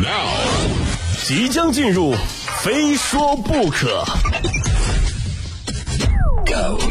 Now，即将进入，非说不可。Go。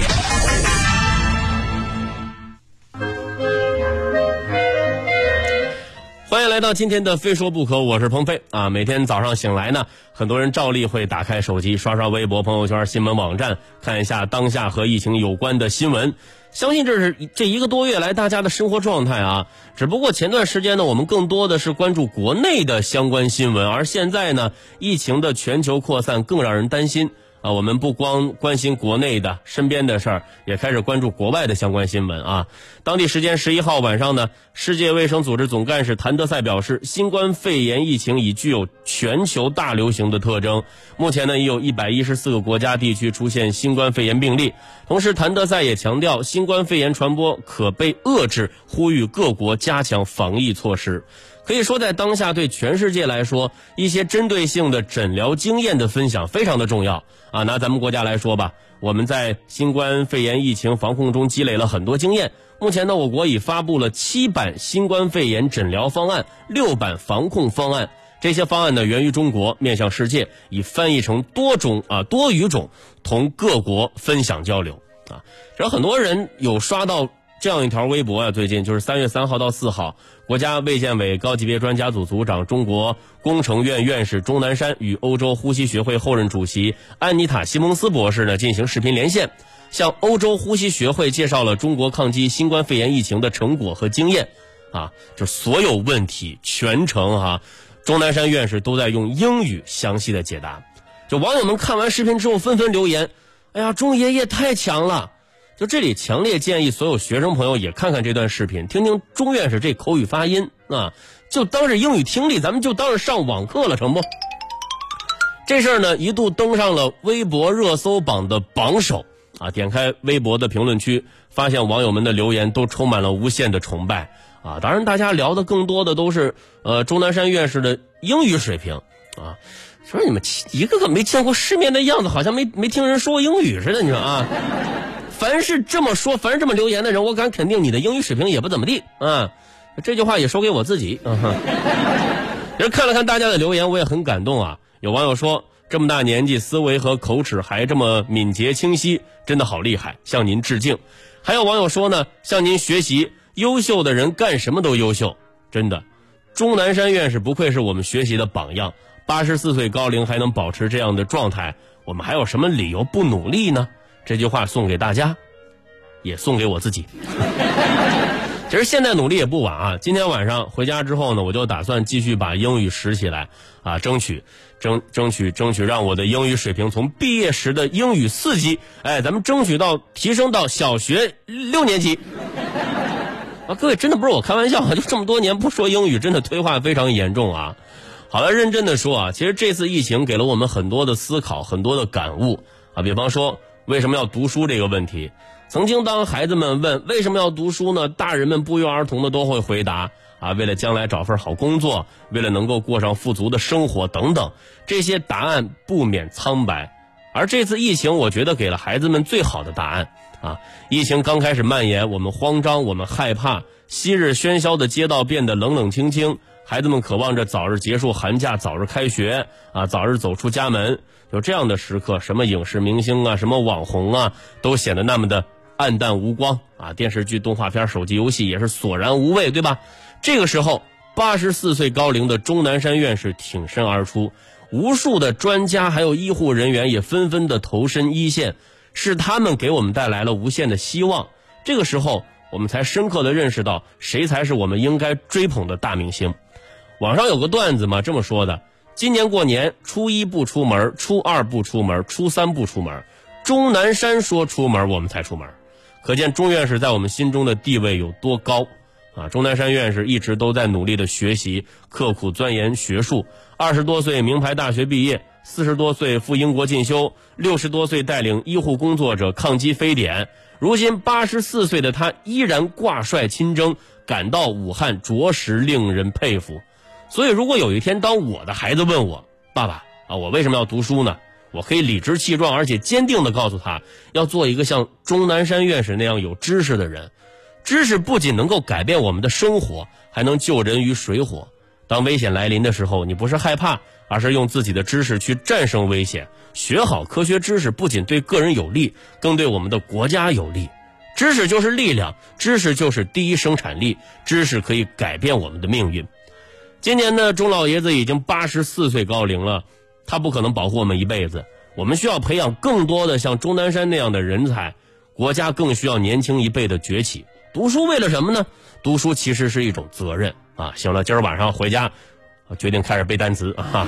欢迎来到今天的《非说不可》，我是鹏飞啊。每天早上醒来呢，很多人照例会打开手机，刷刷微博、朋友圈、新闻网站，看一下当下和疫情有关的新闻。相信这是这一个多月来大家的生活状态啊。只不过前段时间呢，我们更多的是关注国内的相关新闻，而现在呢，疫情的全球扩散更让人担心。啊，我们不光关心国内的身边的事儿，也开始关注国外的相关新闻啊。当地时间十一号晚上呢，世界卫生组织总干事谭德赛表示，新冠肺炎疫情已具有全球大流行的特征。目前呢，已有一百一十四个国家地区出现新冠肺炎病例。同时，谭德赛也强调，新冠肺炎传播可被遏制，呼吁各国加强防疫措施。可以说，在当下对全世界来说，一些针对性的诊疗经验的分享非常的重要啊。拿咱们国家来说吧，我们在新冠肺炎疫情防控中积累了很多经验。目前呢，我国已发布了七版新冠肺炎诊疗方案、六版防控方案。这些方案呢，源于中国，面向世界，已翻译成多种啊多语种，同各国分享交流啊。只要很多人有刷到。这样一条微博啊，最近就是三月三号到四号，国家卫健委高级别专家组组长、中国工程院院士钟南山与欧洲呼吸学会后任主席安妮塔·西蒙斯博士呢进行视频连线，向欧洲呼吸学会介绍了中国抗击新冠肺炎疫情的成果和经验。啊，就所有问题全程哈，钟南山院士都在用英语详细的解答。就网友们看完视频之后纷纷留言：“哎呀，钟爷爷太强了！”就这里强烈建议所有学生朋友也看看这段视频，听听钟院士这口语发音啊，就当是英语听力，咱们就当是上网课了，成不？这事儿呢一度登上了微博热搜榜的榜首啊！点开微博的评论区，发现网友们的留言都充满了无限的崇拜啊！当然，大家聊的更多的都是呃钟南山院士的英语水平啊，说你们一个个没见过世面的样子，好像没没听人说过英语似的，你说啊？凡是这么说，凡是这么留言的人，我敢肯定你的英语水平也不怎么地啊！这句话也说给我自己啊。其实看了看大家的留言，我也很感动啊。有网友说，这么大年纪，思维和口齿还这么敏捷清晰，真的好厉害，向您致敬。还有网友说呢，向您学习，优秀的人干什么都优秀，真的。钟南山院士不愧是我们学习的榜样，八十四岁高龄还能保持这样的状态，我们还有什么理由不努力呢？这句话送给大家，也送给我自己。其实现在努力也不晚啊！今天晚上回家之后呢，我就打算继续把英语拾起来啊，争取争争取争取让我的英语水平从毕业时的英语四级，哎，咱们争取到提升到小学六年级。啊，各位真的不是我开玩笑啊！就这么多年不说英语，真的退化非常严重啊！好了，认真的说啊，其实这次疫情给了我们很多的思考，很多的感悟啊，比方说。为什么要读书这个问题，曾经当孩子们问为什么要读书呢？大人们不约而同的都会回答啊，为了将来找份好工作，为了能够过上富足的生活等等。这些答案不免苍白，而这次疫情，我觉得给了孩子们最好的答案啊。疫情刚开始蔓延，我们慌张，我们害怕，昔日喧嚣的街道变得冷冷清清。孩子们渴望着早日结束寒假，早日开学啊，早日走出家门。有这样的时刻，什么影视明星啊，什么网红啊，都显得那么的暗淡无光啊。电视剧、动画片、手机游戏也是索然无味，对吧？这个时候，八十四岁高龄的钟南山院士挺身而出，无数的专家还有医护人员也纷纷的投身一线，是他们给我们带来了无限的希望。这个时候，我们才深刻的认识到，谁才是我们应该追捧的大明星。网上有个段子嘛，这么说的：今年过年初一不出门，初二不出门，初三不出门。钟南山说出门，我们才出门。可见钟院士在我们心中的地位有多高啊！钟南山院士一直都在努力的学习，刻苦钻研学术。二十多岁名牌大学毕业，四十多岁赴英国进修，六十多岁带领医护工作者抗击非典。如今八十四岁的他依然挂帅亲征，赶到武汉，着实令人佩服。所以，如果有一天，当我的孩子问我：“爸爸啊，我为什么要读书呢？”我可以理直气壮而且坚定地告诉他，要做一个像钟南山院士那样有知识的人。知识不仅能够改变我们的生活，还能救人于水火。当危险来临的时候，你不是害怕，而是用自己的知识去战胜危险。学好科学知识，不仅对个人有利，更对我们的国家有利。知识就是力量，知识就是第一生产力，知识可以改变我们的命运。今年呢，钟老爷子已经八十四岁高龄了，他不可能保护我们一辈子。我们需要培养更多的像钟南山那样的人才，国家更需要年轻一辈的崛起。读书为了什么呢？读书其实是一种责任啊！行了，今儿晚上回家，决定开始背单词啊。